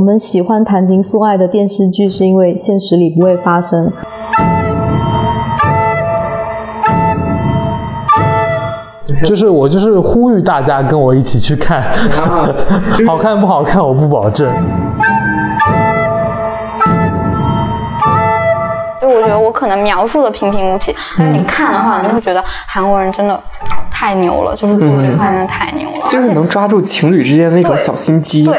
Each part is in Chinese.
我们喜欢谈情说爱的电视剧，是因为现实里不会发生。就是我就是呼吁大家跟我一起去看，好看不好看我不保证。就我觉得我可能描述的平平无奇，但是你看的话，你就会觉得韩国人真的太牛了，就是做这块真的太牛了，就是能抓住情侣之间的那种小心机。对。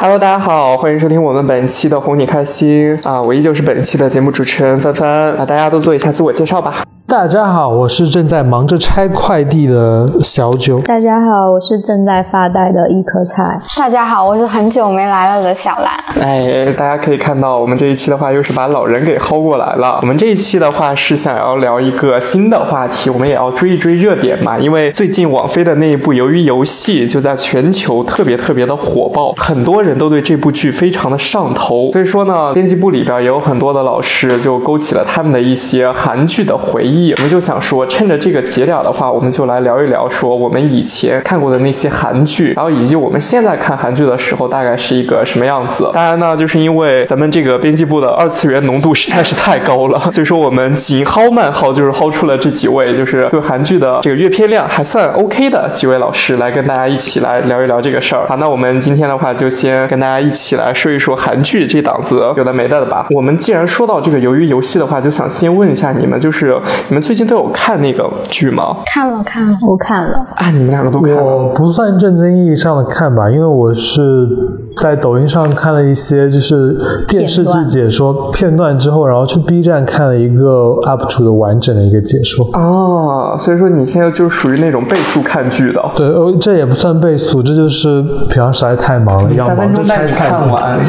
Hello，大家好，欢迎收听我们本期的哄你开心啊！我依旧是本期的节目主持人帆帆啊，大家都做一下自我介绍吧。大家好，我是正在忙着拆快递的小九。大家好，我是正在发呆的一颗菜。大家好，我是很久没来了的小兰。哎，大家可以看到，我们这一期的话又是把老人给薅过来了。我们这一期的话是想要聊一个新的话题，我们也要追一追热点嘛。因为最近网飞的那一部《鱿鱼游戏》就在全球特别特别的火爆，很多人都对这部剧非常的上头。所以说呢，编辑部里边也有很多的老师就勾起了他们的一些韩剧的回忆。我们就想说，趁着这个节点的话，我们就来聊一聊，说我们以前看过的那些韩剧，然后以及我们现在看韩剧的时候大概是一个什么样子。当然呢，就是因为咱们这个编辑部的二次元浓度实在是太高了，所以说我们紧薅慢薅，就是薅出了这几位，就是对韩剧的这个阅片量还算 OK 的几位老师来跟大家一起来聊一聊这个事儿。好，那我们今天的话就先跟大家一起来说一说韩剧这档子有的没的的吧。我们既然说到这个鱿鱼游戏的话，就想先问一下你们，就是你们最近。都有看那个剧吗？看了看了，我看了。啊，你们两个都看了？我不算正经意义上的看吧，因为我是在抖音上看了一些就是电视剧解说片段之后，然后去 B 站看了一个 UP 主的完整的一个解说。哦，所以说你现在就属于那种倍速看剧的。对，呃，这也不算倍速，这就是平常实在太忙了，要忙着拆看完。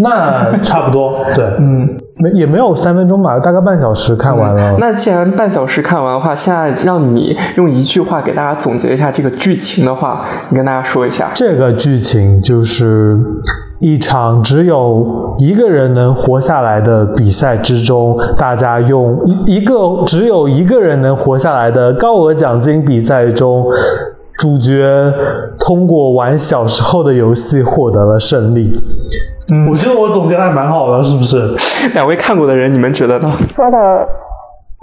那差不多，对，嗯。没也没有三分钟吧，大概半小时看完了。那既然半小时看完的话，现在让你用一句话给大家总结一下这个剧情的话，你跟大家说一下。这个剧情就是一场只有一个人能活下来的比赛之中，大家用一一个只有一个人能活下来的高额奖金比赛中，主角通过玩小时候的游戏获得了胜利。嗯，我觉得我总结的还蛮好的，是不是？两位看过的人，你们觉得呢？说的。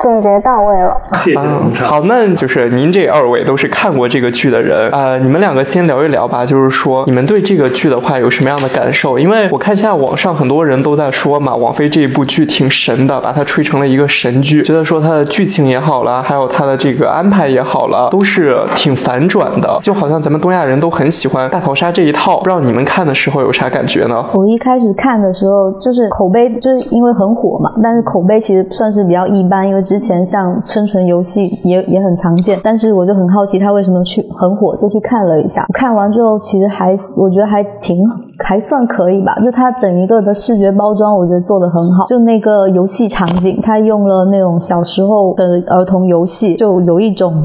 总结到位了，谢谢。好，那就是您这二位都是看过这个剧的人，呃，你们两个先聊一聊吧。就是说，你们对这个剧的话有什么样的感受？因为我看现在网上很多人都在说嘛，王菲这一部剧挺神的，把它吹成了一个神剧，觉得说它的剧情也好了，还有它的这个安排也好了，都是挺反转的，就好像咱们东亚人都很喜欢大逃杀这一套。不知道你们看的时候有啥感觉呢？我一开始看的时候，就是口碑就是因为很火嘛，但是口碑其实算是比较一般，因为。之前像生存游戏也也很常见，但是我就很好奇它为什么去很火，就去看了一下。看完之后，其实还我觉得还挺还算可以吧，就它整一个的视觉包装，我觉得做的很好。就那个游戏场景，它用了那种小时候的儿童游戏，就有一种。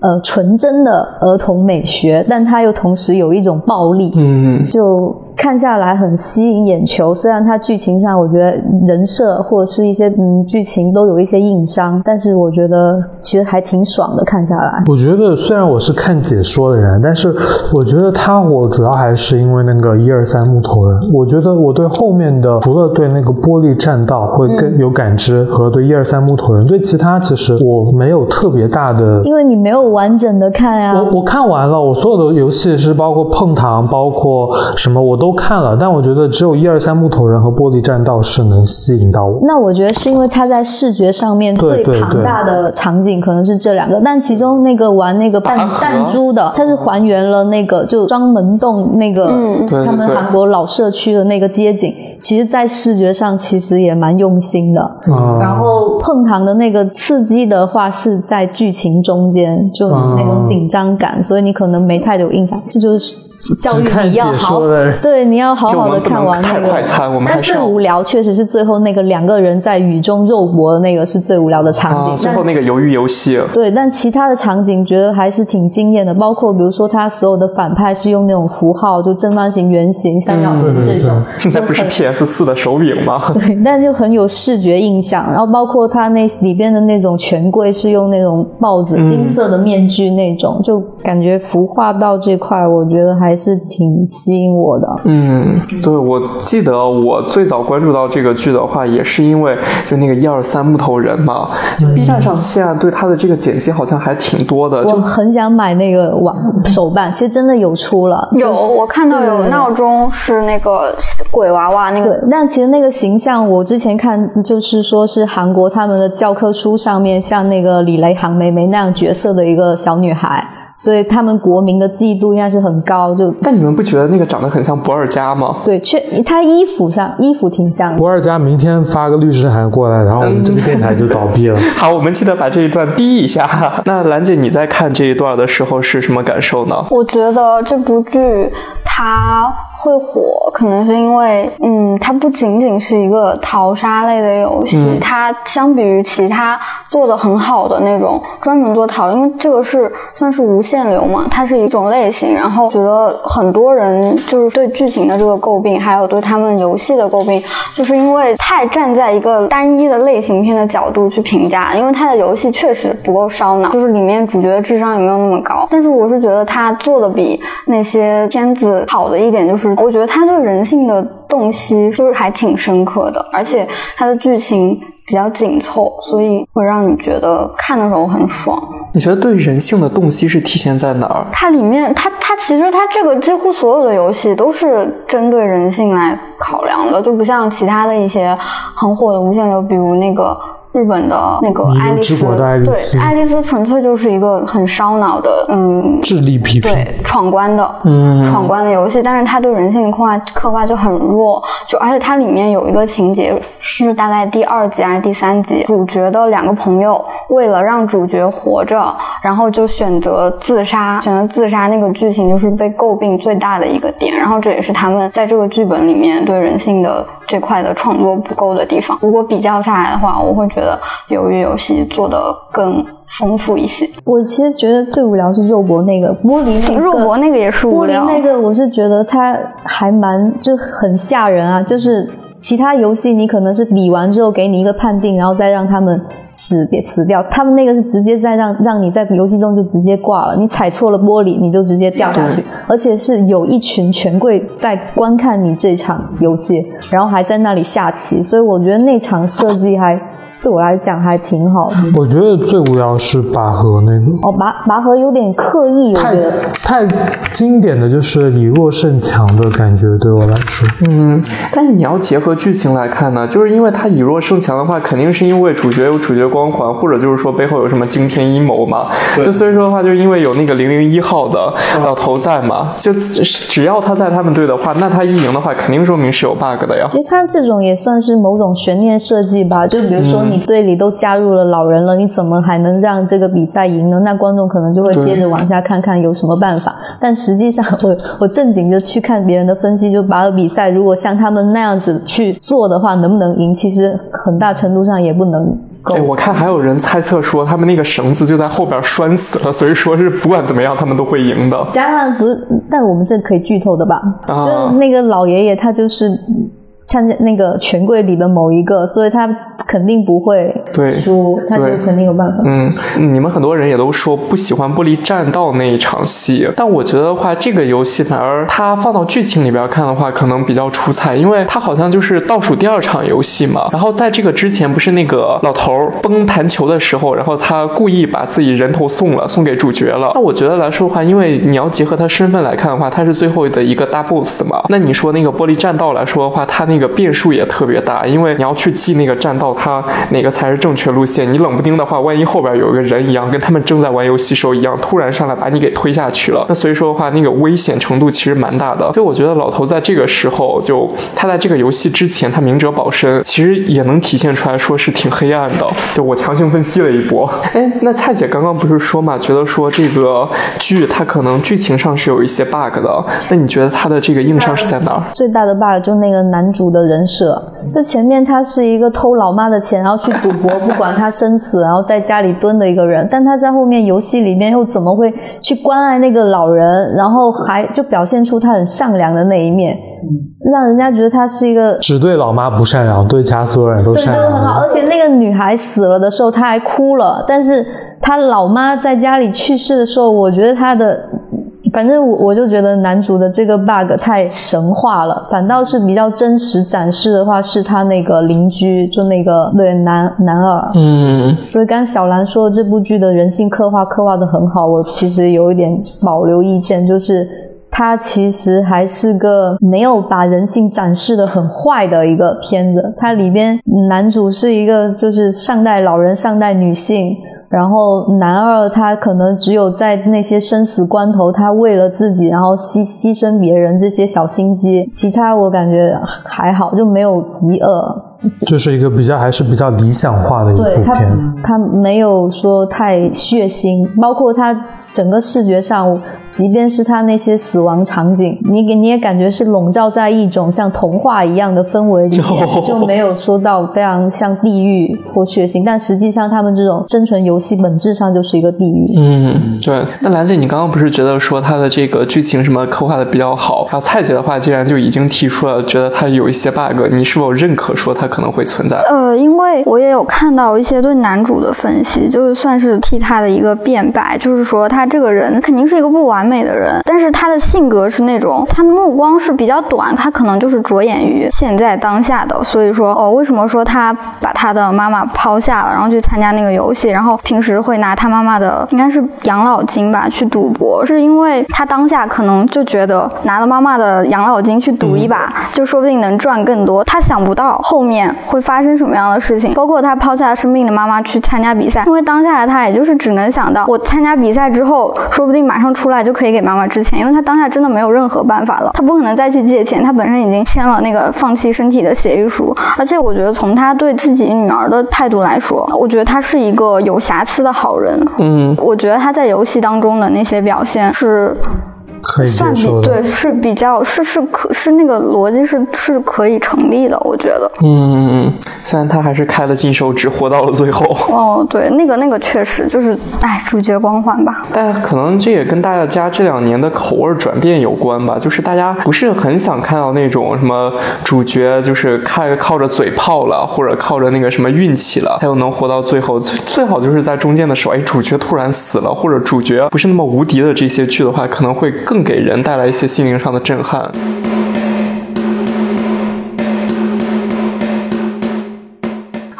呃，纯真的儿童美学，但它又同时有一种暴力，嗯，就看下来很吸引眼球。虽然它剧情上，我觉得人设或者是一些嗯剧情都有一些硬伤，但是我觉得其实还挺爽的。看下来，我觉得虽然我是看解说的人，但是我觉得他火主要还是因为那个一二三木头人。我觉得我对后面的除了对那个玻璃栈道会更有感知，和对一二三木头人，对其他其实我没有特别大的，因为你没有。完整的看呀，我我看完了，我所有的游戏是包括碰糖，包括什么我都看了，但我觉得只有一二三木头人和玻璃栈道是能吸引到我。那我觉得是因为它在视觉上面最庞大的场景可能是这两个，但其中那个玩那个弹弹珠的，它是还原了那个就双门洞那个他们韩国老社区的那个街景，其实在视觉上其实也蛮用心的。然后碰糖的那个刺激的话是在剧情中间就。那种紧张感，所以你可能没太有印象。这就是教育只看你要解好说的，对，你要好好的就我们不能太看完那个。快餐，我们还但最无聊确实是最后那个两个人在雨中肉搏的那个是最无聊的场景。啊，最后那个鱿鱼游戏，对，但其他的场景觉得还是挺惊艳的，包括比如说他所有的反派是用那种符号，就正方形、圆形、三角形嗯这种，那不是 PS 四的手柄吗？对，但就很有视觉印象。然后包括他那里边的那种权贵是用那种帽子、嗯金色的面具那种，就感觉服化到这块，我觉得还是挺吸引我的。嗯，对，我记得我最早关注到这个剧的话，也是因为就那个一二三木头人嘛，就 B 站上现在对他的这个剪辑好像还挺多的，我就很想买那个网手办，其实真的有出了，有我看到有闹钟是那个鬼娃娃那对个，，但其实那个形象，我之前看就是说是韩国他们的教科书上面像那个李雷韩梅梅那样角色的一个小女孩，所以他们国民的记忆度应该是很高。就但你们不觉得那个长得很像博尔加吗？对，确他衣服上衣服挺像的。博尔加明天发个律师函过来，然后我们这个电台就倒闭了。好，我们记得把这一段逼一下。那兰姐，你在看这一段的时候是什么感受呢？我觉得这部剧它会火，可能是因为，嗯，它不仅仅是一个淘沙类的游戏，嗯它相比于其他做的很好的那种专门做淘，因为这个是算是无限流嘛，它是一种类型。然后觉得很多人就是对剧情的这个诟病，还有对他们游戏的诟病，就是因为太站在一个单一的类型片的角度去评价，因为它的游戏确实不够烧脑，就是里面主角的智商也没有那么高。但是我是觉得他做的比那些片子好的一点，就是我觉得他对人性的洞悉就是还挺深刻的，而且他的剧情比较紧凑，所以会让你觉得看的时候很爽。你觉得对人性的洞悉是体现在哪儿？它里面，它它其实它这个几乎所有的游戏都是针对人性来考量的，就不像其他的一些很火的无限流，比如那个日本的那个爱丽丝，国的爱丽丝。对，爱丽丝纯粹就是一个很烧脑的，嗯，智力批评，对闯关的，嗯。闯关的游戏，但是它对人性的刻画刻画就很弱，就而且它里面有一个情节是大概第二集还是第三集，主角的两个朋友为了让主角活着，然后就选择自杀，选择自杀那个剧情就是被诟病最大的一个点，然后这也是他们在这个剧本里面对人性的这块的创作不够的地方。如果比较下来的话，我会觉得鱿鱼游戏做的更丰富一些。我其实觉得最无聊是肉搏那个玻璃那个肉搏那个也是无玻璃，那个，我是觉得它还蛮就很吓人啊，就是。其他游戏你可能是比完之后给你一个判定，然后再让他们死别死掉。他们那个是直接在让让你在游戏中就直接挂了，你踩错了玻璃你就直接掉下去，而且是有一群权贵在观看你这场游戏，然后还在那里下棋，所以我觉得那场设计还对我来讲还挺好的。我觉得最无聊是拔河那个，哦，拔拔河有点刻意，我太觉得。太经典的就是以弱胜强的感觉，对我来说。嗯，但是你要结合剧情来看呢，就是因为他以弱胜强的话，肯定是因为主角有主角光环，或者就是说背后有什么惊天阴谋嘛。就所以说的话，就是因为有那个零零一号的老头在嘛，就只要他在他们队的话，那他一赢的话，肯定说明是有 bug 的呀。其实他这种也算是某种悬念设计吧，就比如说你队里都加入了老人了，你怎么还能让这个比赛赢呢？那观众可能就会接着往下看看有什么办法。但实际上我，我正经就去看别人的分析，就拔河比赛如果像他们那样子去做的话，能不能赢？其实很大程度上也不能够哎，。我看还有人猜测说，他们那个绳子就在后边拴死了，所以说是不管怎么样，他们都会赢的。加上不是，但我们这可以剧透的吧？啊就是那个老爷爷，他就是参加那个权贵里的某一个，所以他肯定不会对输，他就对肯定有办法。嗯，你们很多人也都说不喜欢玻璃栈道那一场戏，但我觉得的话，这个游戏反而它放到剧情里边看的话，可能比较出彩，因为它好像就是倒数第二场游戏嘛。然后在这个之前，不是那个老头儿崩弹球的时候，然后他故意把自己人头送了，送给主角了。那我觉得来说的话，因为你要结合他身份来看的话，他是最后的一个大 boss 嘛。那你说那个玻璃栈道来说的话，他那个个变数也特别大，因为你要去记那个栈道，它哪个才是正确路线。你冷不丁的话，万一后边有一个人一样，跟他们正在玩游戏时候一样，突然上来把你给推下去了，那所以说的话，那个危险程度其实蛮大的。所以我觉得老头在这个时候，就他在这个游戏之前，他明哲保身，其实也能体现出来说是挺黑暗的。就我强行分析了一波。哎，那蔡姐刚刚不是说嘛，觉得说这个剧它可能剧情上是有一些 bug 的，那你觉得它的这个硬伤是在哪儿？最大的 bug 就那个男主的人设，就前面他是一个偷老妈的钱，然后去赌博，不管他生死，然后在家里蹲的一个人，但他在后面游戏里面又怎么会去关爱那个老人，然后还就表现出他很善良的那一面，让人家觉得他是一个只对老妈不善良，对其他所有人都对，都很好。而且那个女孩死了的时候，她还哭了。但是她老妈在家里去世的时候，我觉得她的，反正我我就觉得男主的这个 bug 太神话了。反倒是比较真实展示的话，是他那个邻居，就那个对男男二。嗯，所以刚刚小兰说这部剧的人性刻画刻画的很好，我其实有一点保留意见，就是它其实还是个没有把人性展示的很坏的一个片子。它里边男主是一个就是上代老人、上代女性。然后男二他可能只有在那些生死关头，他为了自己，然后牺牺牲别人这些小心机，其他我感觉还好，就没有极恶。就是一个比较还是比较理想化的一部片。，他没有说太血腥，包括他整个视觉上，即便是他那些死亡场景，你给你也感觉是笼罩在一种像童话一样的氛围里面，哦就没有说到非常像地狱或血腥，但实际上他们这种生存游戏本质上就是一个地狱。嗯，对。那兰姐，你刚刚不是觉得说它的这个剧情什么刻画的比较好？然后蔡姐的话，竟然就已经提出了，觉得它有一些 bug，你是否认可说它可能会存在？呃，因为我也有看到一些对男主的分析，就是算是替他的一个辩白，就是说他这个人肯定是一个不完美的人，但是他的性格是那种他目光是比较短，他可能就是着眼于现在当下的，所以说哦，为什么说他把他的妈妈抛下了，然后去参加那个游戏，然后平时会拿他妈妈的应该是养老金吧去赌博，是因为他当下可能就觉得拿了妈妈的养老金去赌一把，就说不定能赚更多，他想不到后面会发生什么样的事情，包括他抛下生病的妈妈去参加比赛，因为当下的他也就是只能想到我参加比赛之后，说不定马上出来就可以给妈妈支钱，因为他当下真的没有任何办法了，他不可能再去借钱，他本身已经签了那个放弃身体的协议书，而且我觉得从他对自己女儿的态度来说，我觉得他是一个有瑕疵的好人，嗯，我觉得他在游戏当中的那些表现是可以算比。对是比较是是可是那个逻辑是是可以成立的，我觉得。嗯，虽然他还是开了禁手指，活到了最后，哦，对，那个那个确实就是，哎，主角光环吧。但可能这也跟大家这两年的口味转变有关吧。就是大家不是很想看到那种什么主角就是靠靠着嘴炮了，或者靠着那个什么运气了，他又能活到最后。最最好就是在中间的时候，哎，主角突然死了，或者主角不是那么无敌的这些剧的话，可能会更更给人带来一些心灵上的震撼。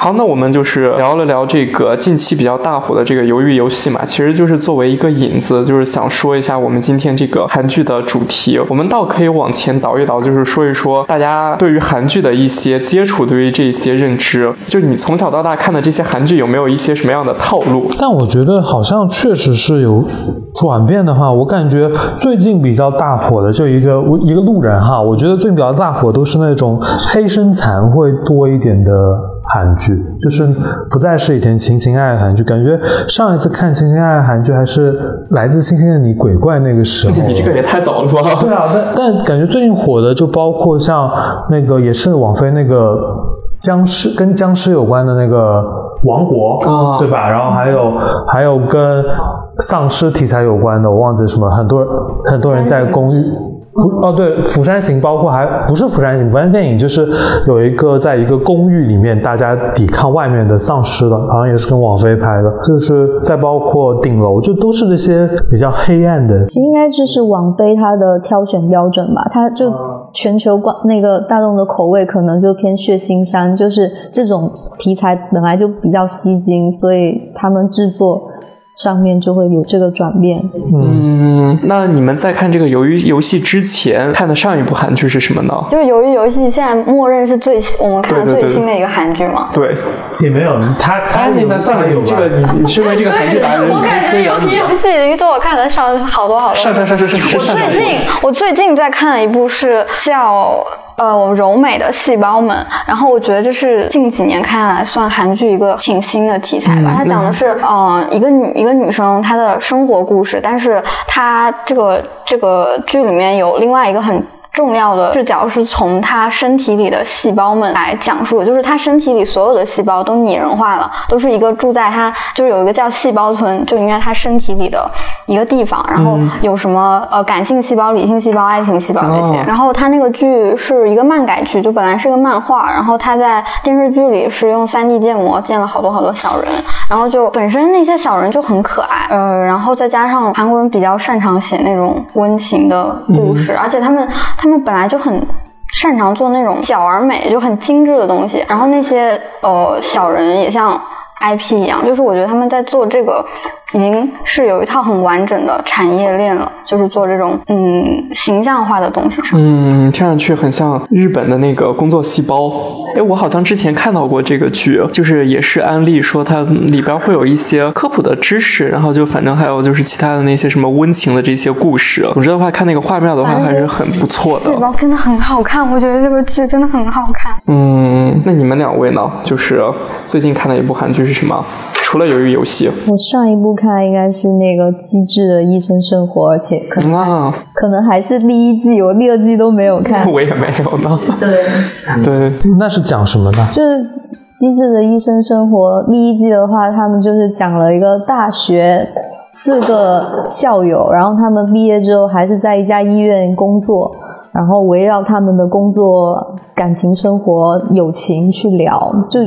好，那我们就是聊了聊这个近期比较大火的这个鱿鱼游戏嘛，其实就是作为一个引子，就是想说一下我们今天这个韩剧的主题。我们倒可以往前倒一倒，就是说一说大家对于韩剧的一些接触，对于这些认知。就你从小到大看的这些韩剧，有没有一些什么样的套路？但我觉得好像确实是有转变的话，我感觉最近比较大火的就一个我一个路人哈，我觉得最近比较大火都是那种黑身残会多一点的韩剧，就是不再是以前情情爱爱的韩剧，感觉上一次看情情爱爱韩剧还是来自星星的你鬼怪那个时候。你这个也太早了吧？对啊，但但感觉最近火的就包括像那个也是网飞那个僵尸跟僵尸有关的那个王国啊对吧？然后还有还有跟丧尸题材有关的，我忘记什么，很多很多人在公寓。不哦，对，《釜山行》包括还不是《釜山行》，《釜山电影》就是有一个在一个公寓里面，大家抵抗外面的丧尸的，好像也是跟网飞拍的，就是再包括《顶楼》，就都是这些比较黑暗的其实应该就是网飞它的挑选标准吧，它就全球观那个大众的口味可能就偏血腥山，就是这种题材本来就比较吸睛，所以他们制作上面就会有这个转变。嗯，那你们在看这个《鱿鱼游戏》之前看的上一部韩剧是什么呢？就是《鱿鱼游戏》现在默认是最我们看的最新的一个韩剧吗。对，也没有，他他那算了，有你这个你你身为这个韩剧达人，你我感觉鱿鱼讲游戏》已经是我看的上好多好多。上上上上上上我最近我最近在看的一部是叫呃柔美的细胞们，然后我觉得这是近几年看下来算韩剧一个挺新的题材吧。它讲的是呃一个女一个女生她的生活故事，但是她这个这个剧里面有另外一个很。重要的视角是从他身体里的细胞们来讲述的，就是他身体里所有的细胞都拟人化了，都是一个住在他就是有一个叫细胞村，就应该他身体里的一个地方，然后有什么呃感性细胞、理性细胞、爱情细胞这些。哦然后他那个剧是一个漫改剧，就本来是个漫画，然后他在电视剧里是用 3D 建模建了好多好多小人，然后就本身那些小人就很可爱，呃，然后再加上韩国人比较擅长写那种温情的故事，而且他们他们本来就很。擅长做那种小而美，就很精致的东西。然后那些呃小人也像 IP 一样，就是我觉得他们在做这个已经是有一套很完整的产业链了，就是做这种嗯形象化的东西上。嗯，听上去很像日本的那个工作细胞。哎，我好像之前看到过这个剧，就是也是安利说它里边会有一些科普的知识，然后就反正还有就是其他的那些什么温情的这些故事。总之的话，看那个画面的话还是很不错的细。胞真的很好看，我觉得这个剧真的很好看。嗯，那你们两位呢？就是最近看的一部韩剧是什么？除了《鱿鱼游戏我上一部看应该是那个《机智的医生生活》，而且可》能、啊，可能还是第一季，我第二季都没有看。我也没有呢。对，对，那是讲什么呢？就是《机智的医生生活》第一季的话，他们就是讲了一个大学四个校友，然后他们毕业之后还是在一家医院工作，然后围绕他们的工作、感情生活、友情去聊，就。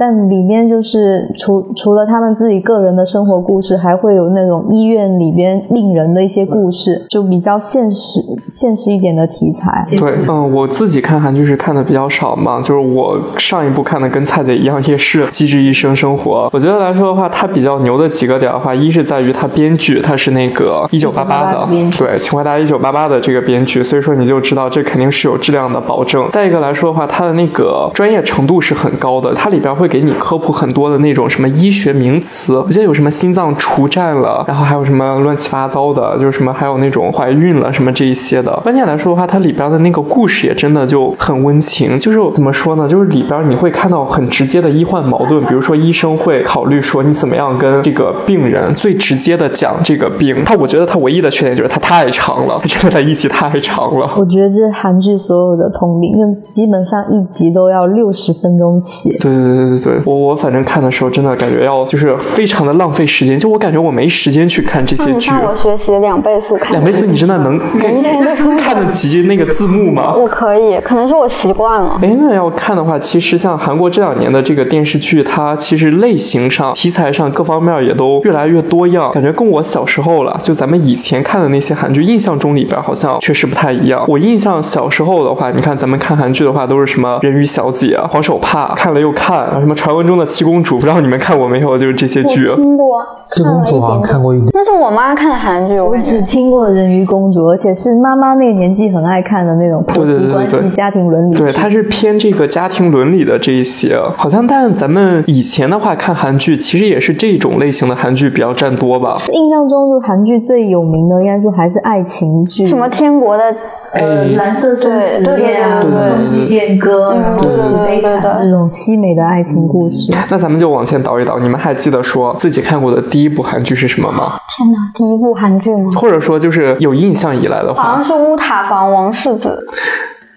但里面就是除除了他们自己个人的生活故事，还会有那种医院里边病人的一些故事，就比较现实、现实一点的题材。对，嗯，我自己看韩剧是看的比较少嘛，就是我上一部看的跟蔡姐一样，也是《机智医生生活》。我觉得来说的话，它比较牛的几个点的话，一是在于它编剧，它是那个一九八八的1988编，剧对，情怀大一九八八的这个编剧，所以说你就知道这肯定是有质量的保证。再一个来说的话，它的那个专业程度是很高的，它里边会给你科普很多的那种什么医学名词，我记得有什么心脏除颤了，然后还有什么乱七八糟的，就是什么还有那种怀孕了什么这一些的。关键来说的话，它里边的那个故事也真的就很温情，就是怎么说呢，就是里边你会看到很直接的医患矛盾，比如说医生会考虑说你怎么样跟这个病人最直接的讲这个病。他我觉得他唯一的缺点就是它太长了，真的他一集太长了。我觉得这韩剧所有的通病，因为基本上一集都要六十分钟起。对对对对对，我我反正看的时候真的感觉要就是非常的浪费时间，就我感觉我没时间去看这些剧。我学习两倍速看。两倍速你真的能 看得及那个字幕吗？我可以，可能是我习惯了。哎，那要看的话，其实像韩国这两年的这个电视剧，它其实类型上、题材上各方面也都越来越多样，感觉跟我小时候了，就咱们以前看的那些韩剧，印象中里边好像确实不太一样。我印象小时候的话，你看咱们看韩剧的话，都是什么人鱼小姐、黄手帕，看了又看，什么传闻中的七公主，不知道你们看过没有？就是这些剧。听过，这看了一公主好像。看过一点。那是我妈看的韩剧，我只。听过《人鱼公主》，而且是妈妈那个年纪很爱看的那种婆对对媳关对对系、家庭伦理。对，它是偏这个家庭伦理的这一些，好像但咱们以前的话看韩剧，其实也是这种类型的韩剧比较占多吧。印象中，就韩剧最有名的，应该说还是爱情剧，什么天国的呃蓝色生死恋啊，对季恋歌，嗯然后对对对悲惨对对这种凄美的爱情故事。那咱们就往前倒一倒，你们还记得说自己看过的第一部韩剧是什么吗？天哪，第一部韩剧吗？或者说就是有印象以来的话好像，是乌塔房王世子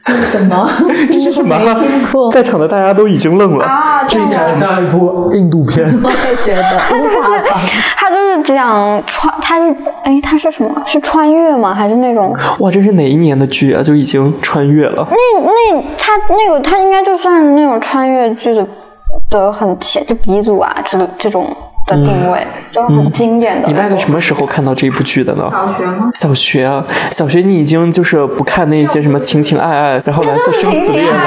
这是什么？这是什么？在场的大家都已经愣了。啊，这像一部印度片。我也觉得，他就是他就是讲穿，他是哎，他是什么？是穿越吗？还是那种？哇，这是哪一年的剧啊？就已经穿越了。那那他那个他应该就算是那种穿越剧的的很前，就鼻祖啊，这这种的定位，就很经典的。你大概什么时候看到这部剧的呢？小学吗？小学啊，小学你已经就是不看那些什么情情爱爱，然后蓝色生死恋了。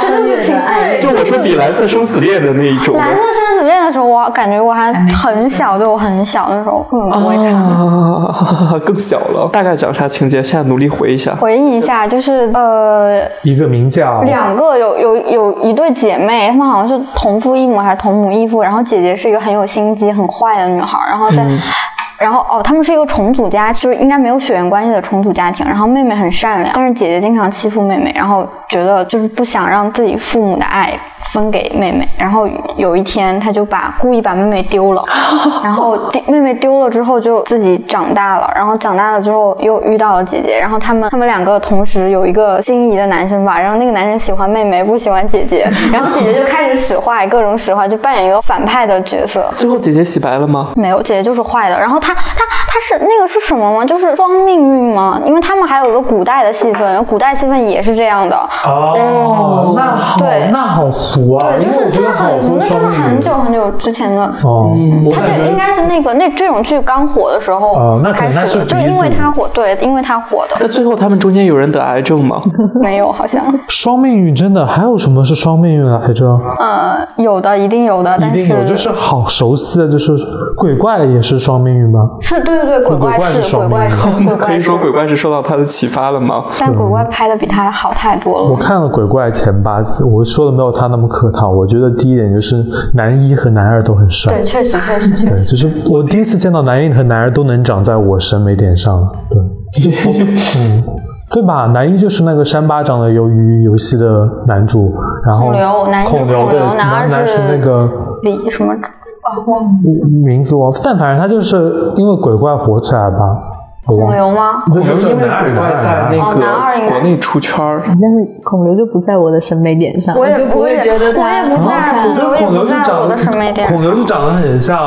啊，这就是情爱。就我说比蓝色生死恋的那一种。蓝色生死恋的时候，我感觉我还很小，对我很小的时候根本不会看。啊，更小了。大概讲啥情节？现在努力回忆一下。回忆一下，就是呃，一个名叫两个有有有一对姐妹，她们好像是同父异母还是同母异父，然后姐姐是一个很有心机、很坏的女孩，然后在。然后哦，他们是一个重组家庭，就是应该没有血缘关系的重组家庭。然后妹妹很善良，但是姐姐经常欺负妹妹，然后觉得就是不想让自己父母的爱分给妹妹。然后有一天，他就把故意把妹妹丢了，然后妹妹丢了之后就自己长大了，然后长大了之后又遇到了姐姐，然后他们他们两个同时有一个心仪的男生吧，然后那个男生喜欢妹妹，不喜欢姐姐，然后姐姐就开始使坏，各种使坏，就扮演一个反派的角色。最后姐姐洗白了吗？没有，姐姐就是坏的。然后她。他他他是那个是什么吗？就是装命运吗？因为他们还有个古代的戏份，古代戏份也是这样的。哦，那好，那好俗啊！对，就是就是很俗，那就是很久很久之前的。哦，他就应该是那个那这种剧刚火的时候开始的，就因为他火，对，因为他火的。那最后他们中间有人得癌症吗？没有，好像。双命运真的还有什么是双命运癌症？呃，有的，一定有的，一定有，就是好熟悉的，就是鬼怪也是双命运吗？是对对对，鬼怪是鬼怪，可以说鬼怪是受到他的启发了吗？但鬼怪拍的比他好太多了。我看了鬼怪前八集，我说的没有他那么客套。我觉得第一点就是男一和男二都很帅，对，确实确实。对，就是我第一次见到男一和男二都能长在我审美点上。对，嗯，对吧？男一就是那个扇巴掌的鱿鱼游戏的男主，然后孔刘，男一是孔刘，男二是那个李什么？啊，忘名字忘，但反正他就是因为鬼怪火起来吧。孔刘吗？孔刘因为鬼怪在那个国内出圈儿，但是孔刘就不在我的审美点上，我也不会觉得他很好看。我觉得孔刘就长得，孔刘就长得很像。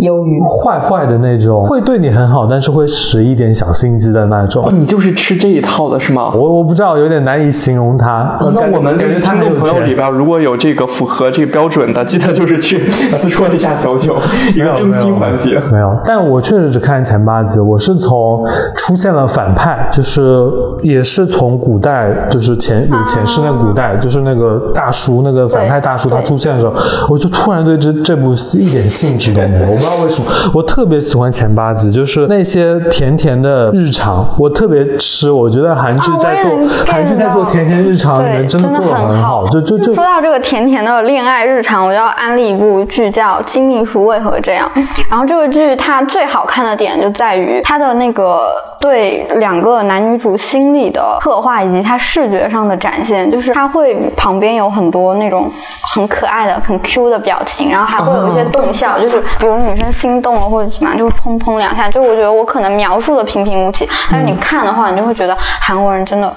忧郁、坏坏的那种，会对你很好，但是会使一点小心机的那种。你就是吃这一套的是吗？我我不知道，有点难以形容他。那我们就是听众朋友里边，如果有这个符合这个标准的，记得就是去私戳一下小九，一个征集环节。没有，但我确实只看前八集。我是从出现了反派，就是也是从古代，就是前有前世那古代，就是那个大叔，那个反派大叔他出现的时候，我就突然对这这部戏一点兴趣都没有。我。不知道为什么，我特别喜欢前八集，就是那些甜甜的日常，我特别吃。我觉得韩剧在做，韩剧在做甜甜日常，对，真的做的很好。就就就说到这个甜甜的恋爱日常，我要安利一部剧叫《金秘书为何这样》。然后这个剧它最好看的点就在于它的那个对两个男女主心理的刻画，以及它视觉上的展现，就是它会旁边有很多那种很可爱的、很 Q 的表情，然后还会有一些动效，就是比如女。心动了或者什么，就砰砰两下。就我觉得我可能描述的平平无奇，但是你看的话，你就会觉得韩国人真的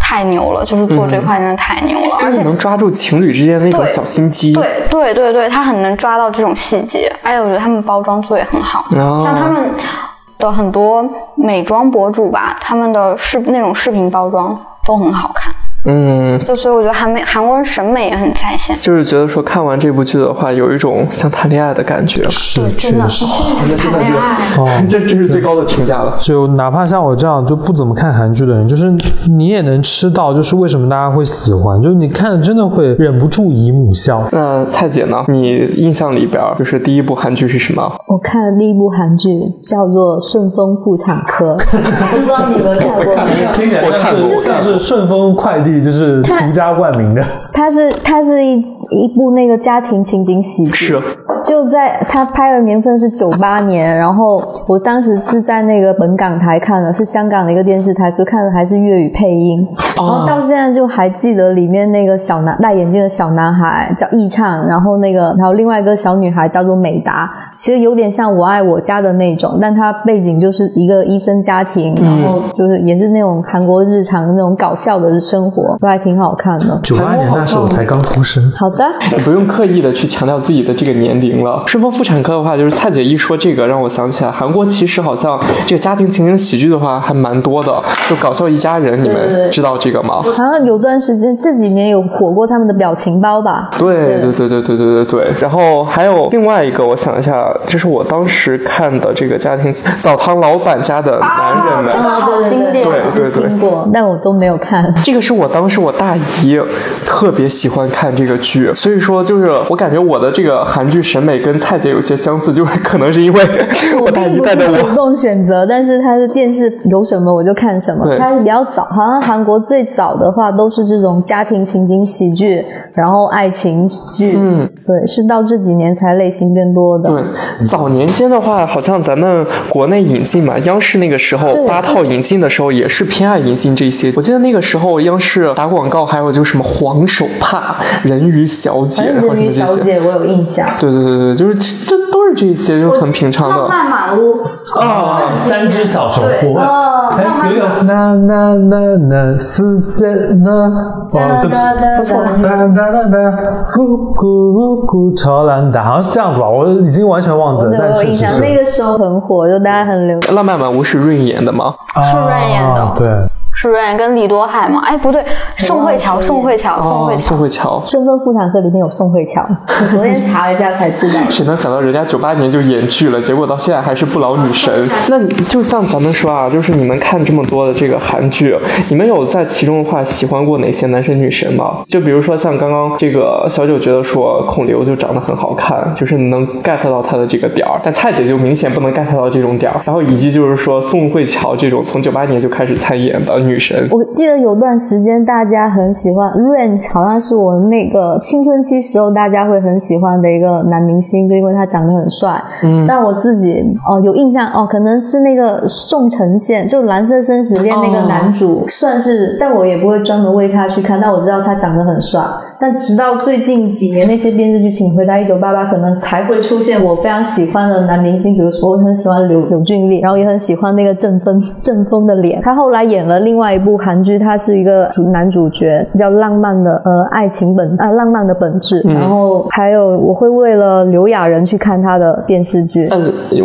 太牛了，就是做这块真的太牛了，而且能抓住情侣之间的那种小心机。对对对对，他很能抓到这种细节。而且我觉得他们包装做也很好，像他们的很多美妆博主吧，他们的视那种视频包装都很好看。嗯，就所以我觉得韩美韩国人审美也很在线，就是觉得说看完这部剧的话，有一种像谈恋爱的感觉，是真的，真的谈恋爱，哦，这这是最高的评价了。就哪怕像我这样就不怎么看韩剧的人，就是你也能吃到，就是为什么大家会喜欢，就是你看了真的会忍不住姨母笑。那蔡姐呢？你印象里边就是第一部韩剧是什么？我看的第一部韩剧叫做《顺丰妇产科》，不知道你们看过没有？听起来像是像是顺丰快递。就是独家冠名的，它是它是一一部那个家庭情景喜剧，是。就在它拍的年份是九八年，然后我当时是在那个本港台看的，是香港的一个电视台，所以看的还是粤语配音，然后到现在就还记得里面那个小男戴眼镜的小男孩叫易畅，然后那个还有另外一个小女孩叫做美达，其实有点像我爱我家的那种，但它背景就是一个医生家庭，然后就是也是那种韩国日常那种搞笑的生活。都还挺好看的。九八年那时候我才刚出生。好的，的，你不用刻意的去强调自己的这个年龄了。顺丰妇产科的话，就是蔡姐一说这个，让我想起来韩国其实好像这个家庭情景喜剧的话还蛮多的，就搞笑一家人，你们知道这个吗？好像有段时间这几年有火过他们的表情包吧？对对对对对对对对。然后还有另外一个，我想一下，就是我当时看的这个家庭澡堂老板家的男人们，这个好经典，对对对，听过，但我都没有看。这个是我当时我大姨特别喜欢看这个剧，所以说就是我感觉我的这个韩剧审美跟蔡姐有些相似，就是可能是因为 我大姨带着主我。动选择，但是它的电视有什么我就看什么。对它是比较早，好像韩国最早的话都是这种家庭情景喜剧，然后爱情剧。嗯，对，是到这几年才类型变多的。对，早年间的话，好像咱们国内引进嘛，央视那个时候八套引进的时候，也是偏爱引进这些。我记得那个时候央视打广告，还有就是什么黄手帕、人鱼小姐，人鱼。小姐我有印象。对对对对，就是这都是这些，就很平常的。漫满屋，啊，三只小熊，对我会。哦哎，有有，那那那那是谁呢？哦，对不起。不错，哒哒哒哒，咕咕咕超兰达，好像是这样子吧，我已经完全忘记了，对，但我有印象，确实是。那个时候很火，就大家很流。浪漫满屋是润演的吗？是润演的啊对，是阮跟李多海吗？哎，不对，宋慧乔，宋慧乔，宋慧哦，乔宋。慧乔。顺丰妇产科里面有宋慧乔，我 昨天查了一下才知道。谁能想到人家九八年就演剧了，结果到现在还是不老女神？那就像咱们说啊，就是你们看这么多的这个韩剧，你们有在其中的话喜欢过哪些男神女神吗？就比如说像刚刚这个小九觉得说孔刘就长得很好看，就是能 get 到他的这个点儿，但蔡姐就明显不能 get 到这种点儿。然后以及就是说宋慧乔这种从九八年就开始参演的女神，我记得有段时间大家很喜欢 Rain，好像是我那个青春期时候大家会很喜欢的一个男明星，就因为他长得很帅。嗯，但我自己哦有印象哦，可能是那个宋承宪，就《蓝色生死恋》那个男主，算是，但我也不会专门为他去看，但我知道他长得很帅。但直到最近几年那些电视剧，《请回答一九八八》可能才会出现我非常喜欢的男明星，比如说我很喜欢刘刘俊丽，然后也很喜欢那个郑峰郑峰的脸。他后来演了另外一部韩剧，他是一个主男主角，叫《浪漫的呃爱情本啊浪漫的本质》，然后还有我会为了刘亚仁去看他的电视剧。但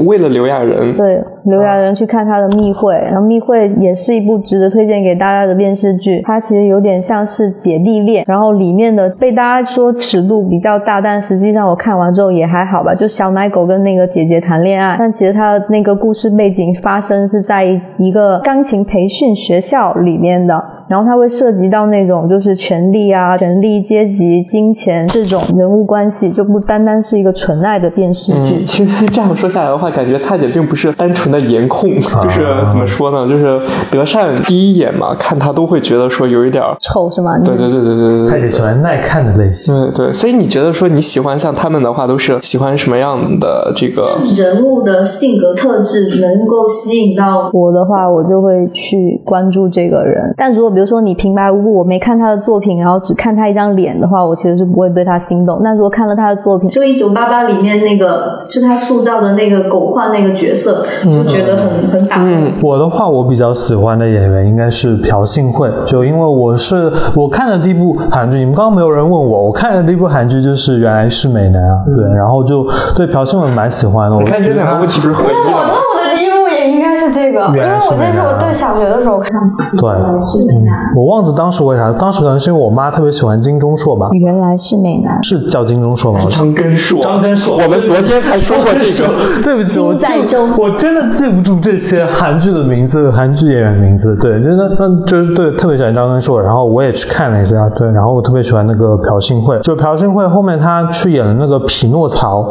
为了刘亚仁，对，刘亚仁去看他的《密会》，然后《密会》也是一部值得推荐给大家的电视剧。它其实有点像是姐弟恋，然后里面的被大家说尺度比较大，但实际上我看完之后也还好吧。就小奶狗跟那个姐姐谈恋爱，但其实它的那个故事背景发生是在一个钢琴培训学校里面的，然后它会涉及到那种就是权力啊、权力阶级、金钱这种人物关系，就不单单是一个纯爱的电视剧。嗯，其实这样说下来的话，感觉蔡姐并不是单纯的颜控，就是怎么说呢，就是德善第一眼嘛，看他都会觉得说有一点儿，丑是吗？对对对对对对蔡姐喜欢耐看的类型。对对，所以你觉得说你喜欢像他们的话，都是喜欢什么样的这个？人物的性格特质能够吸引到我的话，我就会去关注这个人。但如果比如说你平白无故我没看他的作品，然后只看他一张脸的话，我其实是不会对他心动。那如果看了他的作品，就《一九八八》里面那个是他塑造的那个狗焕那个角色，就觉得很很打动。嗯，我的话，我比较喜欢的演员应该是朴信惠，就因为我是我看的第一部韩剧，你们刚刚没有人问我，我看的第一部韩剧就是《原来是美男》啊，对，然后就对朴信惠蛮喜欢的。我你看这觉两个问题不是合一了吗？应该是这个，因为我记得是我对小学的时候看的。对，嗯，我忘记当时为啥，当时可能是因为我妈特别喜欢金钟硕吧，原来是美男，是叫金钟硕吗？张根硕，张根硕。我们昨天才说过这个。对不起，我金在中。我真的记不住这些韩剧的名字，韩剧演员名字。对，就那那就是对，特别喜欢张根硕，然后我也去看了一下，对，然后我特别喜欢那个朴信惠，就朴信惠后面她去演了那个《匹诺曹》，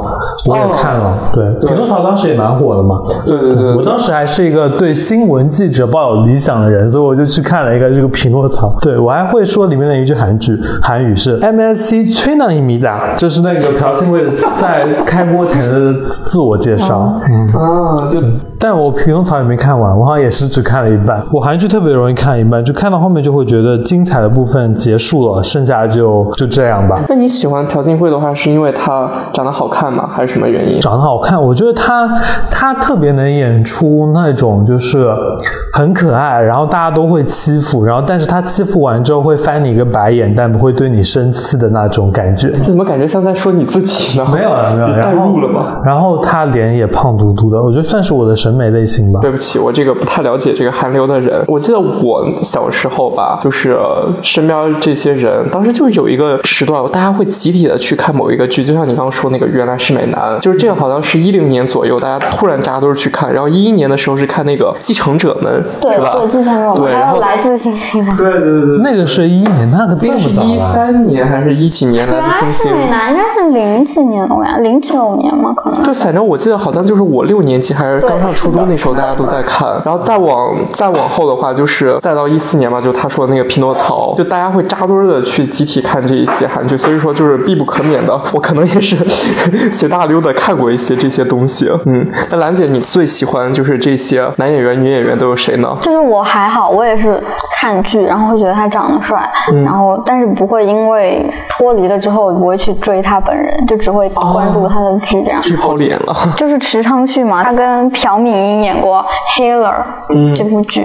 我也看了，对，《匹诺曹》当时也蛮火的嘛。对对对对，我当时还是一个对新闻记者抱有理想的人，所以我就去看了一个这个《匹诺曹》。对我还会说里面的一句韩剧，韩语是 MSC 崔娜伊米达，就是那个朴信惠在开播前的自我介绍。嗯，啊，就但我《匹诺曹》也没看完，我好像也是只看了一半。我韩剧特别容易看一半，就看到后面就会觉得精彩的部分结束了，剩下就就这样吧。那你喜欢朴信惠的话，是因为她长得好看吗？还是什么原因？长得好看，我觉得她她特别能演出那种就是很可爱，然后大家都会欺负，然后但是她欺负完之后会翻你一个白眼，但不会对你生气的那种感觉。这怎么感觉像在说你自己呢？没有了，没有了，代入了吗？然后她脸也胖嘟嘟的，我觉得算是我的审美类型吧。对不起，我这个不太了解这个韩流的人。我记得我小时候吧，就是身边这些人，当时就是有一个时段，大家会集体的去看某一个剧，就像你刚刚说那个《原来是美男》，就是这个好像是一零年左右，大家突然大家都是去看，然后一一年的时候是看那个《继承者们》，对是吧？对，继承者，们，还然后有来自星星吗？对对对对，那个是一一年，那个这那是一么早了。三年还是一几年来自星星？是美男，应该是零几年的呀，零九年嘛？可能对，反正我记得好像就是我六年级还是刚上初中那时候，大家都在看。然后再往再往后的话，就是再到一四年吧，就他说的那个《匹诺曹》，就大家会扎堆儿的去集体看这一些韩剧，所以说就是必不可免的。我可能也是 随大溜的看过一些这些东西。嗯，那兰姐，你最喜欢就是这些男演员、女演员都有谁呢？就是我还好，我也是看剧，然后会觉得他长得帅，嗯然后但是不会因为脱离了之后不会去追他本人，就只会关注他的剧这样。巨抛脸了。就是池昌旭嘛，他跟朴敏英演过《Healer》这部剧，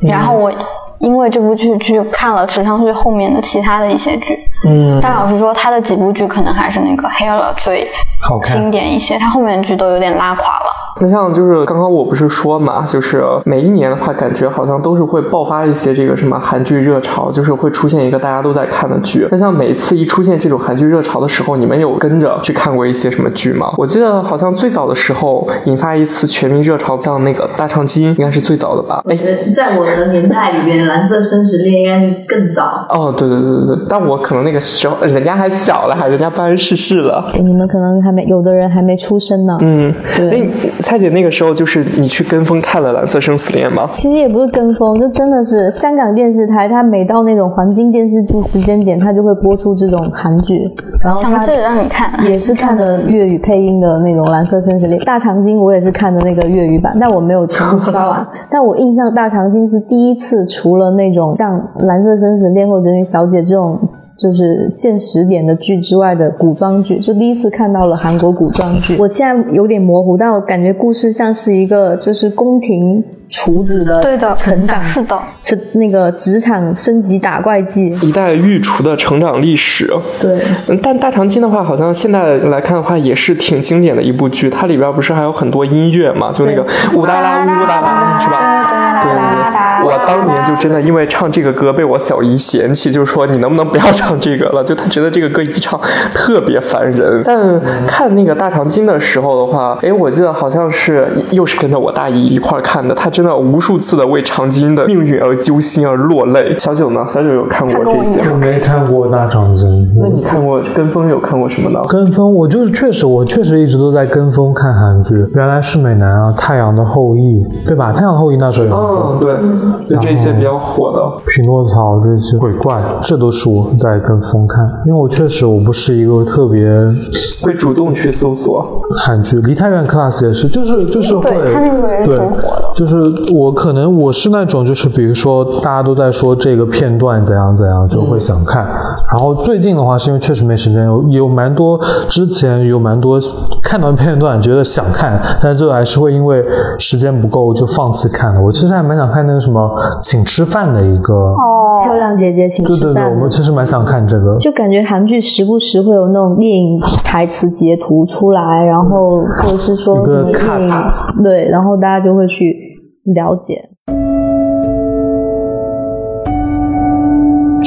然后我因为这部剧去看了池昌旭后面的其他的一些剧。嗯，但老实说，他的几部剧可能还是那个《Healer》最好看经典一些，他后面的剧都有点拉垮了。那像就是刚刚我不是说嘛，就是每一年的话，感觉好像都是会爆发一些这个什么韩剧热潮，就是会出现一个大家都在看的剧。那像每次一出现这种韩剧热潮的时候，你们有跟着去看过一些什么剧吗？我记得好像最早的时候引发一次全民热潮，像那个《大长今》应该是最早的吧？我觉得，在我的年代里边，《蓝色生死恋》应该更早。哦，对对对对对，但我可能那个时候人家还小了，还人家办恩逝世了。你们可能还没，有的人还没出生呢。嗯，对蔡姐那个时候就是你去跟风看了《蓝色生死恋》吗？其实也不是跟风，就真的是香港电视台，它每到那种黄金电视剧时间点，它就会播出这种韩剧，然后强制让你看，也是看的粤语配音的那种《蓝色生死恋》。大长今我也是看的那个粤语版，但我没有全部刷完。但我印象大长今是第一次，除了那种像《蓝色生死恋》或者《人鱼小姐》这种。就是现实点的剧之外的古装剧，就第一次看到了韩国古装剧。我现在有点模糊，但我感觉故事像是一个就是宫廷厨子的对的成长，是的，是那个职场升级打怪记。一代御厨的成长历史。对，嗯，但大长今的话，好像现在来看的话，也是挺经典的一部剧。它里边不是还有很多音乐嘛？就那个呜哒啦呜哒啦，是吧？对我当年就真的因为唱这个歌被我小姨嫌弃，就说你能不能不要唱这个了？就她觉得这个歌一唱特别烦人。但看那个大长今的时候的话，哎，我记得好像是又是跟着我大姨一块儿看的，她真的无数次的为长今的命运而揪心而落泪。小九呢？小九有看过这些吗我没看过大长今。那你看过跟风有看过什么呢？跟风，我就是确实，我确实一直都在跟风看韩剧。原来是美男啊，《太阳的后裔》，对吧？《太阳后裔》那时候有嗯，对，就这些比较火的。匹诺曹这些鬼怪，这都是我在跟风看。因为我确实我不是一个特别会主动去搜索。韩剧，《梨泰院 Class》也是，就是就是会对他那个人对挺火的，就是我可能我是那种就是比如说大家都在说这个片段怎样怎样，就会想看。然后最近的话是因为确实没时间，有有蛮多之前有蛮多看到片段觉得想看，但最后还是会因为时间不够就放弃看的。我其实还蛮想看那个什么请吃饭的一个，哦，漂亮姐姐请对对对，吃饭我们其实蛮想看这个。就感觉韩剧时不时会有那种电影台词截图出来，然后或者是说电影对，然后大家就会去了解。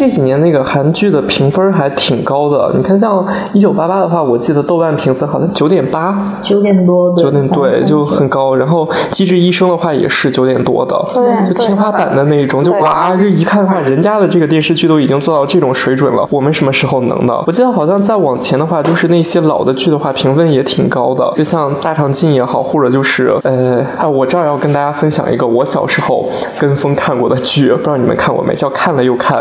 这几年那个韩剧的评分还挺高的，你看像《一九八八》的话，我记得豆瓣评分好像九点八，九点多，九点对就很高。然后《机智医生》的话也是九点多的，对就天花板的那种，就哇，就一看的话，人家的这个电视剧都已经做到这种水准了，我们什么时候能呢？我记得好像再往前的话，就是那些老的剧的话，评分也挺高的，就像《大长今》也好，或者就是呃，哎，我这儿要跟大家分享一个我小时候跟风看过的剧，不知道你们看过没？叫《看了又看》。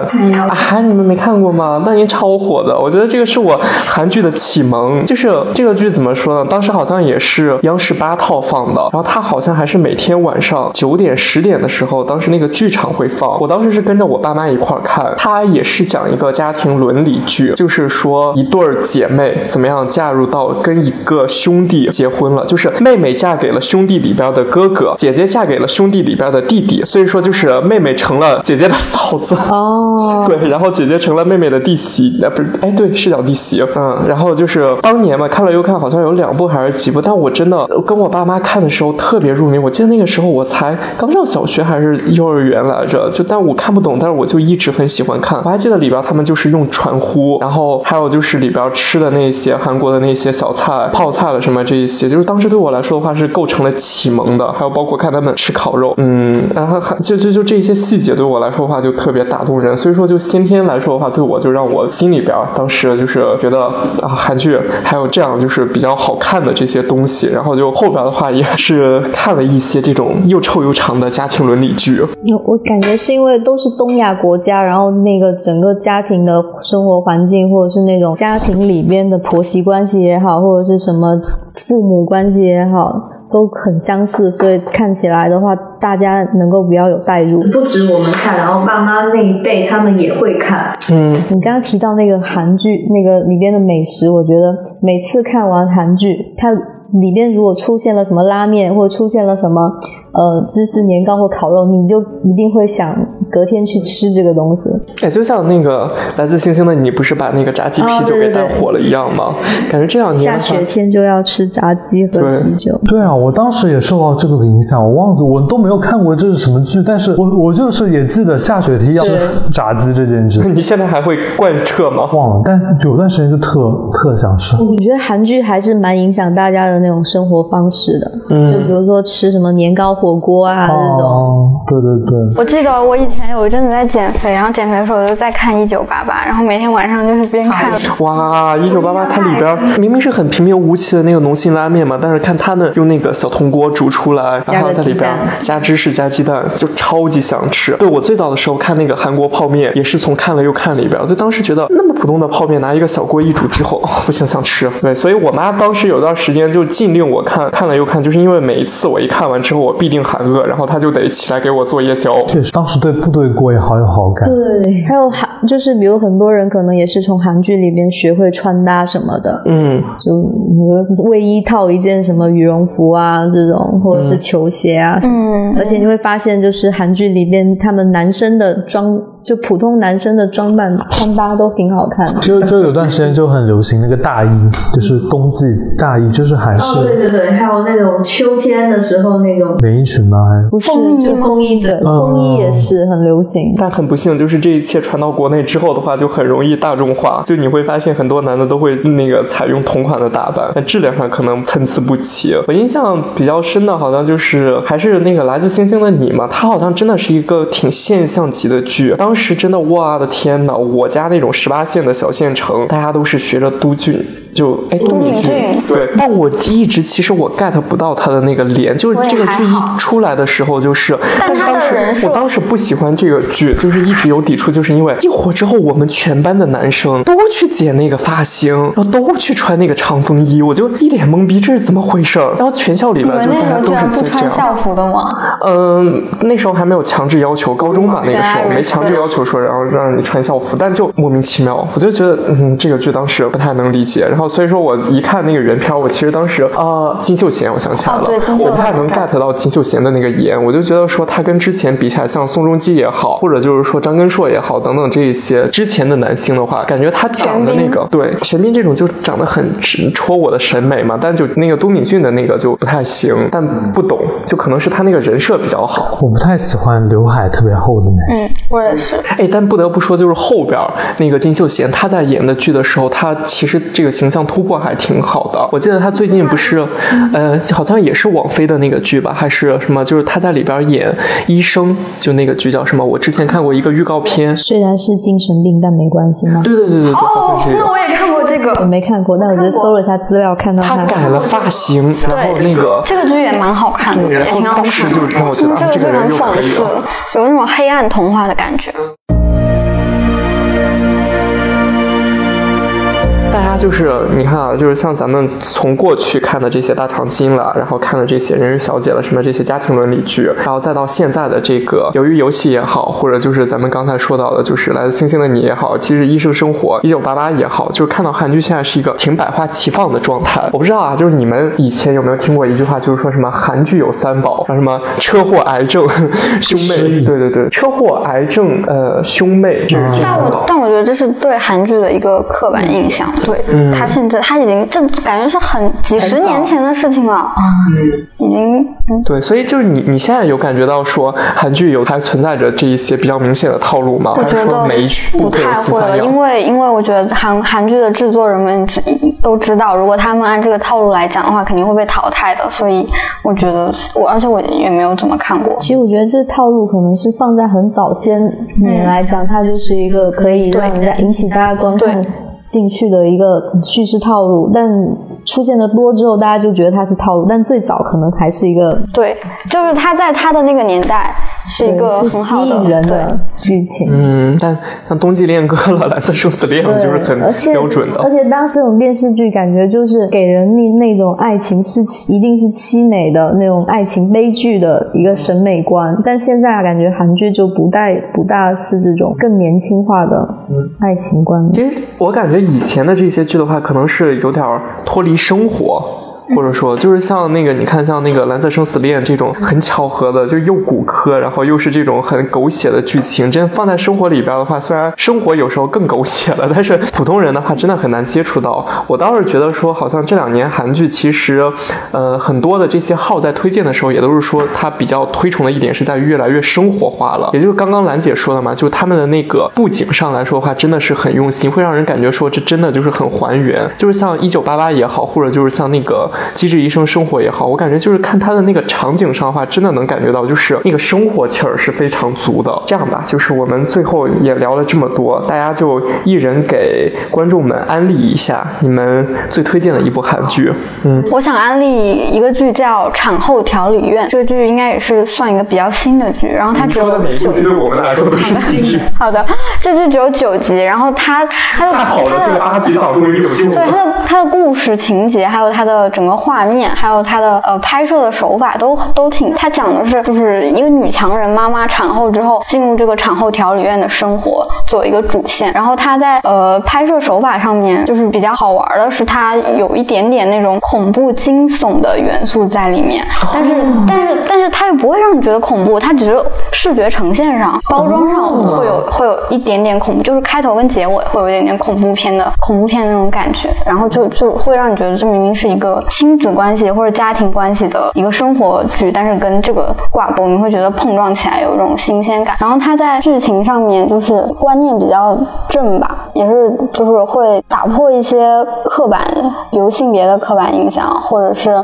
没有啊，你们没看过吗？那年超火的，我觉得这个是我韩剧的启蒙。就是这个剧怎么说呢？当时好像也是央视八套放的，然后它好像还是每天晚上九点、十点的时候，当时那个剧场会放。我当时是跟着我爸妈一块儿看，它也是讲一个家庭伦理剧，就是说一对姐妹怎么样嫁入到跟一个兄弟结婚了，就是妹妹嫁给了兄弟里边的哥哥，姐姐嫁给了兄弟里边的弟弟，所以说就是妹妹成了姐姐的嫂子。哦，对，然后姐姐成了妹妹的弟媳，啊，不是，哎，对，是叫弟媳，嗯，然后就是当年嘛，看了又看，好像有两部还是几部，但我真的跟我爸妈看的时候特别入迷，我记得那个时候我才刚上小学还是幼儿园来着，就但我看不懂，但是我就一直很喜欢看，我还记得里边他们就是用传呼，然后还有就是里边吃的那些韩国的那些小菜、泡菜了什么这一些，就是当时对我来说的话是构成了启蒙的，还有包括看他们吃烤肉，嗯，然后还就就就这些细节对我来说的话就特别打动人，所以说就先天来说的话，对我就让我心里边当时就是觉得啊，韩剧还有这样就是比较好看的这些东西，然后就后边的话也是看了一些这种又臭又长的家庭伦理剧。我感觉是因为都是东亚国家，然后那个整个家庭的生活环境，或者是那种家庭里边的婆媳关系也好，或者是什么父母关系也好，都很相似，所以看起来的话，大家能够比较有代入。不止我们看，然后爸妈那一辈他们也会看。嗯，你刚刚提到那个韩剧，那个里边的美食，我觉得每次看完韩剧，它里面如果出现了什么拉面，或者出现了什么呃芝士年糕或烤肉，你就一定会想隔天去吃这个东西。哎，就像那个来自星星的你，不是把那个炸鸡啤酒给带火了一样吗？感觉这两年下雪天就要吃炸鸡和啤酒。对啊，我当时也受到这个的影响，我忘记我都没有看过这是什么剧，但是我我就是也记得下雪天要吃炸鸡这件事，你现在还会贯彻吗？忘了，但有段时间就特特想吃。我觉得韩剧还是蛮影响大家的那种生活方式的，就比如说吃什么年糕火锅啊、这种。哦，对对对，我记得我以前有一阵子在减肥，然后减肥的时候我就在看《一九八八》，然后每天晚上就是边看哇，一九八八它里边 明明是很平平无奇的那个浓心拉面嘛，但是看他们用那个小铜锅煮出来，然后在里边加芝士加鸡蛋，就超级想吃。对我最早的时候看那个韩国泡面，也是从看了又看里边，就当时觉得那么普通的泡面拿一个小锅一煮之后，哦不行想吃。对，所以我妈当时有段时间就禁令我看，看了又看，就是因为每一次我一看完之后我必定喊饿，然后他就得起来给我做夜宵。确实，当时对部队锅也好有好感。对，还有韩，就是比如很多人可能也是从韩剧里边学会穿搭什么的，嗯，就比如卫衣套一件什么羽绒服啊这种，或者是球鞋啊什么。嗯，而且你会发现，就是韩剧里边他们男生的装，就普通男生的装扮穿搭都挺好看的。就就有段时间就很流行那个大衣，就是冬季大衣，就是韩式哦对对，还有那种秋天的时候那种，连衣裙吗？还是不是风衣就风衣的，嗯风衣也是很流行。但很不幸，就是这一切传到国内之后的话，就很容易大众化。就你会发现，很多男的都会那个采用同款的打扮，但质量上可能参差不齐。我印象比较深的，好像就是还是那个《来自星星的你》嘛，它好像真的是一个挺现象级的剧。当当时真的，我的天哪，我家那种十八线的小县城，大家都是学着都俊。就哎，都敏俊对，但我一直其实我 get 不到他的那个脸，就是这个剧一出来的时候，就是，但他的但当时我当时不喜欢这个剧，就是一直有抵触，就是因为一火之后，我们全班的男生都去剪那个发型，然后都去穿那个长风衣，我就一脸懵逼，这是怎么回事儿？然后全校里边就大家都是这这样。不穿校服的吗？嗯，那时候还没有强制要求，高中吧那个时候没强制要求说然后让你穿校服，但就莫名其妙，我就觉得嗯这个剧当时不太能理解，然后所以说我一看那个原片，我其实当时啊、金秀贤我想起来了，哦对金秀我不太能 get 到金秀贤的那个颜，我就觉得说他跟之前比起来，像宋仲基也好，或者就是说张根硕也好等等这一些之前的男星的话，感觉他长得那个对玄彬这种就长得很直戳我的审美嘛，但就那个都敏俊的那个就不太行，但不懂，就可能是他那个人设比较好。我不太喜欢刘海特别厚的男生。嗯，我也是。哎，但不得不说，就是后边那个金秀贤，他在演的剧的时候，他其实这个形象突破还挺好的。我记得他最近不是，呃，好像也是网飞的那个剧吧，还是什么？就是他在里边演医生，就那个剧叫什么？我之前看过一个预告片。虽然是精神病，但没关系吗？对对对对对，好哦像是，那我也看过这我个。没看过，但我就搜了一下资料，看到他改了发型，然后对，那个这个剧也蛮好看的，也挺好当时看的。就让我觉得嗯这个剧很啊这个人讽刺，有那种黑暗童话的感觉。就是你看啊，就是像咱们从过去看的这些大长今了，然后看的这些人人小姐了，什么这些家庭伦理剧，然后再到现在的这个由于游戏也好，或者就是咱们刚才说到的，就是来自星星的你也好，其实医生生活一九八八也好，就是看到韩剧现在是一个挺百花齐放的状态。我不知道啊，就是你们以前有没有听过一句话，就是说什么韩剧有三宝，像什么车祸、癌症、兄妹，对对对，车祸、癌症、呃兄妹，这是但我。但我觉得这是对韩剧的一个刻板印象，对，他现在他已经这感觉是很几十年前的事情了，已经嗯对，所以就是你你现在有感觉到说韩剧有还存在着这一些比较明显的套路吗？还是我觉得不太会了？因为因为我觉得韩韩剧的制作人们知都知道，如果他们按这个套路来讲的话，肯定会被淘汰的。所以我觉得我，而且我也没有怎么看过。其实我觉得这套路可能是放在很早些年来讲，它就是一个可以让人家引起大家观看兴趣的一个叙事套路，但出现的多之后，大家就觉得它是套路，但最早可能还是一个对，就是他在他的那个年代是一个很好的吸引人的剧情。嗯，但像《冬季恋歌》了，《蓝色生死恋》对，就是很标准的而。且当时这种电视剧感觉就是给人那那种爱情是一定是凄美的那种爱情悲剧的一个审美观，但现在啊感觉韩剧就不带不大是这种更年轻化的爱情观。其实我感觉以前的这些剧的话，可能是有点脱离生活。或者说，就是像那个，你看，像那个《蓝色生死恋》这种很巧合的，就又骨科，然后又是这种很狗血的剧情，真放在生活里边的话，虽然生活有时候更狗血了，但是普通人的话真的很难接触到。我倒是觉得说，好像这两年韩剧其实，呃，很多的这些号在推荐的时候，也都是说它比较推崇的一点是在于越来越生活化了。也就是刚刚兰姐说的嘛，就是他们的那个布景上来说的话，真的是很用心，会让人感觉说这真的就是很还原。就是像一九八八也好，或者就是像那个《机智医生生活》也好，我感觉就是看他的那个场景上的话，真的能感觉到就是那个生活气儿是非常足的。这样吧，就是我们最后也聊了这么多，大家就一人给观众们安利一下你们最推荐的一部韩剧。嗯，我想安利一个剧叫《产后调理院》，这个剧应该也是算一个比较新的剧，然后它只有九对我们来说都是新剧。好的，这剧只有九集，然后它它的它的这个阿吉岛终于有救对它。的它的故事情节，还有它的整个画面，还有它的呃拍摄的手法都都挺。它讲的是就是一个女强人妈妈产后之后进入这个产后调理院的生活作为一个主线，然后它在呃拍摄手法上面就是比较好玩的是它有一点点那种恐怖惊悚的元素在里面，但是但是但是它又不会让你觉得恐怖，它只是视觉呈现上包装上会有会有一点点恐怖，就是开头跟结尾会有一点点恐怖片的恐怖片那种感觉，然后就就会让你觉得这明明是一个亲子关系或者家庭关系的一个生活剧，但是跟这个挂钩，你会觉得碰撞起来有一种新鲜感。然后它在剧情上面就是观念比较正吧，也是就是会打破一些刻板，比如性别的刻板印象，或者是。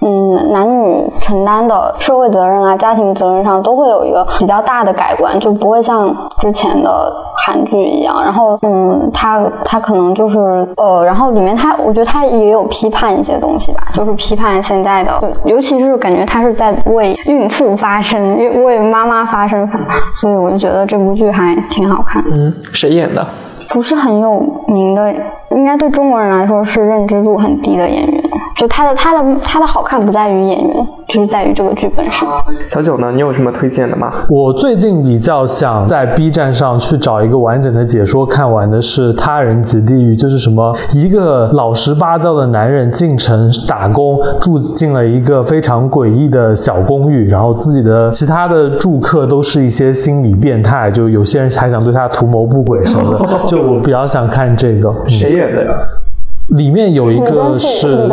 嗯，男女承担的社会责任啊、家庭责任上都会有一个比较大的改观，就不会像之前的韩剧一样。然后，嗯，他他可能就是呃，然后里面他我觉得他也有批判一些东西吧，就是批判现在的，尤其是感觉他是在为孕妇发声，为 为妈妈发声，所以我就觉得这部剧还挺好看的。嗯，谁演的？不是很有名的，应该对中国人来说是认知度很低的演员。就他的他的他的好看不在于演员，就是在于这个剧本上。小九呢？你有什么推荐的吗？我最近比较想在 B 站上去找一个完整的解说，看完的是《他人及地狱》，就是什么一个老实巴交的男人进城打工，住进了一个非常诡异的小公寓，然后自己的其他的住客都是一些心理变态，就有些人还想对他图谋不轨什么的，就我比较想看这个。嗯谁里面有一个是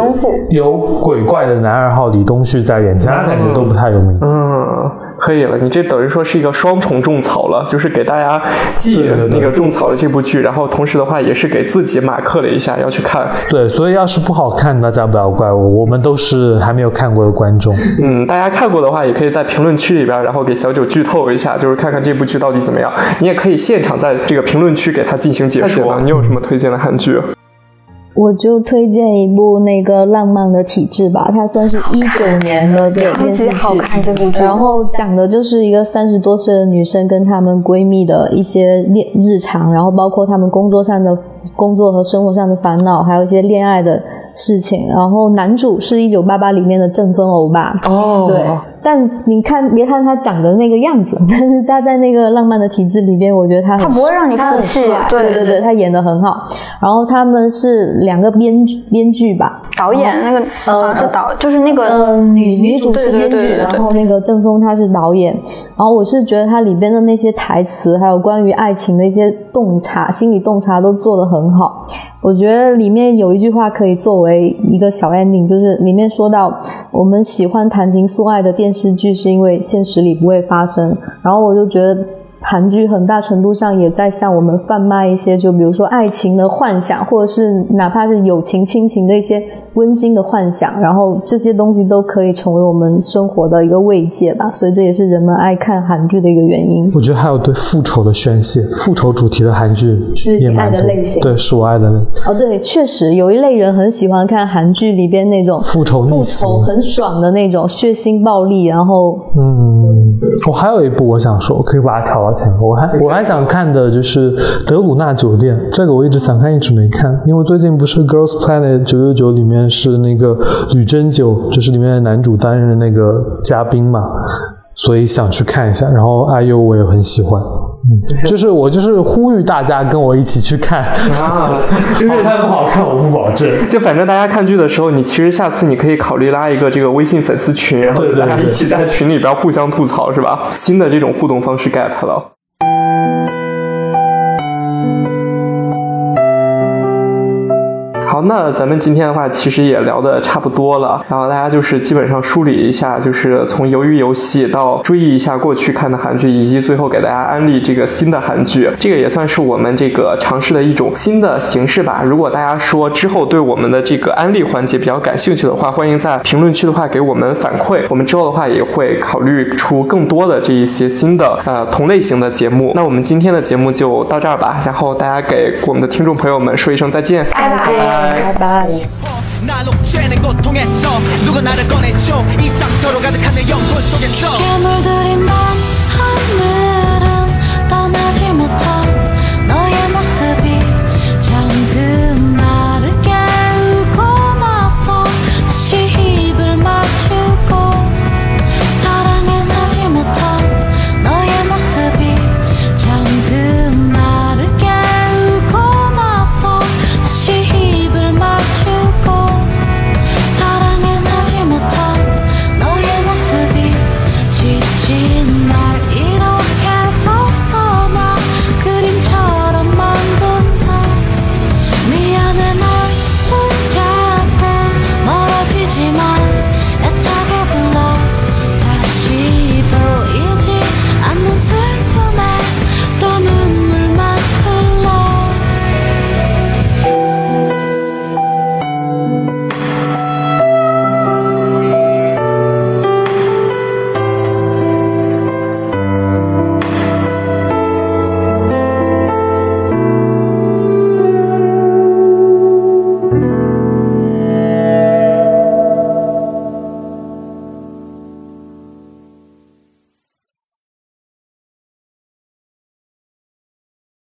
有鬼怪的男二号李东旭在演，其他感觉都不太有名。嗯，可以了，你这等于说是一个双重种草了，就是给大家既对对对那个种草了这部剧，然后同时的话也是给自己马克了一下要去看。对，所以要是不好看，大家不要怪我，我们都是还没有看过的观众。嗯，大家看过的话，也可以在评论区里边，然后给小九剧透一下，就是看看这部剧到底怎么样。你也可以现场在这个评论区给他进行解说。你有什么推荐的韩剧？我就推荐一部那个《浪漫的体质》吧，它算是一九年的电视剧，好看这部剧。然后讲的就是一个三十多岁的女生跟她们闺蜜的一些恋日常，然后包括她们工作上的工作和生活上的烦恼，还有一些恋爱的事情。然后男主是一九八八里面的郑峰欧巴，哦，对，但你看，别看他长得那个样子，但是他在那个浪漫的体制里边，我觉得他很他不会让你他很帅对对对对，他演的很好。然后他们是两个编剧编剧吧，导演那个好像是导，就是那个嗯，女女主是编剧，然后那个郑峰他是导演。然后我是觉得他里边的那些台词，还有关于爱情的一些洞察、心理洞察都做得很好。我觉得里面有一句话可以作为一个小 ending，就是里面说到我们喜欢谈情说爱的电视剧，是因为现实里不会发生。然后我就觉得。韩剧很大程度上也在向我们贩卖一些，就比如说爱情的幻想，或者是哪怕是友情、亲情的一些温馨的幻想，然后这些东西都可以成为我们生活的一个慰藉吧。所以这也是人们爱看韩剧的一个原因。我觉得还有对复仇的宣泄，复仇主题的韩剧是你爱的类型对，是我爱的类。哦，对，确实有一类人很喜欢看韩剧里边那种复仇复仇很爽的那种血腥暴力，然后嗯，我还有一部我想说，可以把它调到我还我还想看的就是《德鲁纳酒店》，这个我一直想看，一直没看，因为最近不是《Girls Planet 九九九》里面是那个吕珍九，就是里面的男主担任那个嘉宾嘛，所以想去看一下。然后 IU 我也很喜欢，嗯，就是我就是呼吁大家跟我一起去看，啊，因为它不好看我不保证。就反正大家看剧的时候，你其实下次你可以考虑拉一个这个微信粉丝群，然后大家一起在群里边互相吐槽，是吧？新的这种互动方式 get 了。好，那咱们今天的话，其实也聊的差不多了。然后大家就是基本上梳理一下，就是从鱿鱼游戏到追忆一下过去看的韩剧，以及最后给大家安利这个新的韩剧。这个也算是我们这个尝试的一种新的形式吧。如果大家说之后对我们的这个安利环节比较感兴趣的话，欢迎在评论区的话给我们反馈。我们之后的话也会考虑出更多的这一些新的呃同类型的节目。那我们今天的节目就到这儿吧。然后大家给我们的听众朋友们说一声再见，拜拜。 바이. 날 옥죄는 고통에서 누가 나를 꺼내줘. 이 상처로 가득한 내 영혼 속에서. 물들인 밤 하늘은 떠나지 못한 너의 모습이 잠들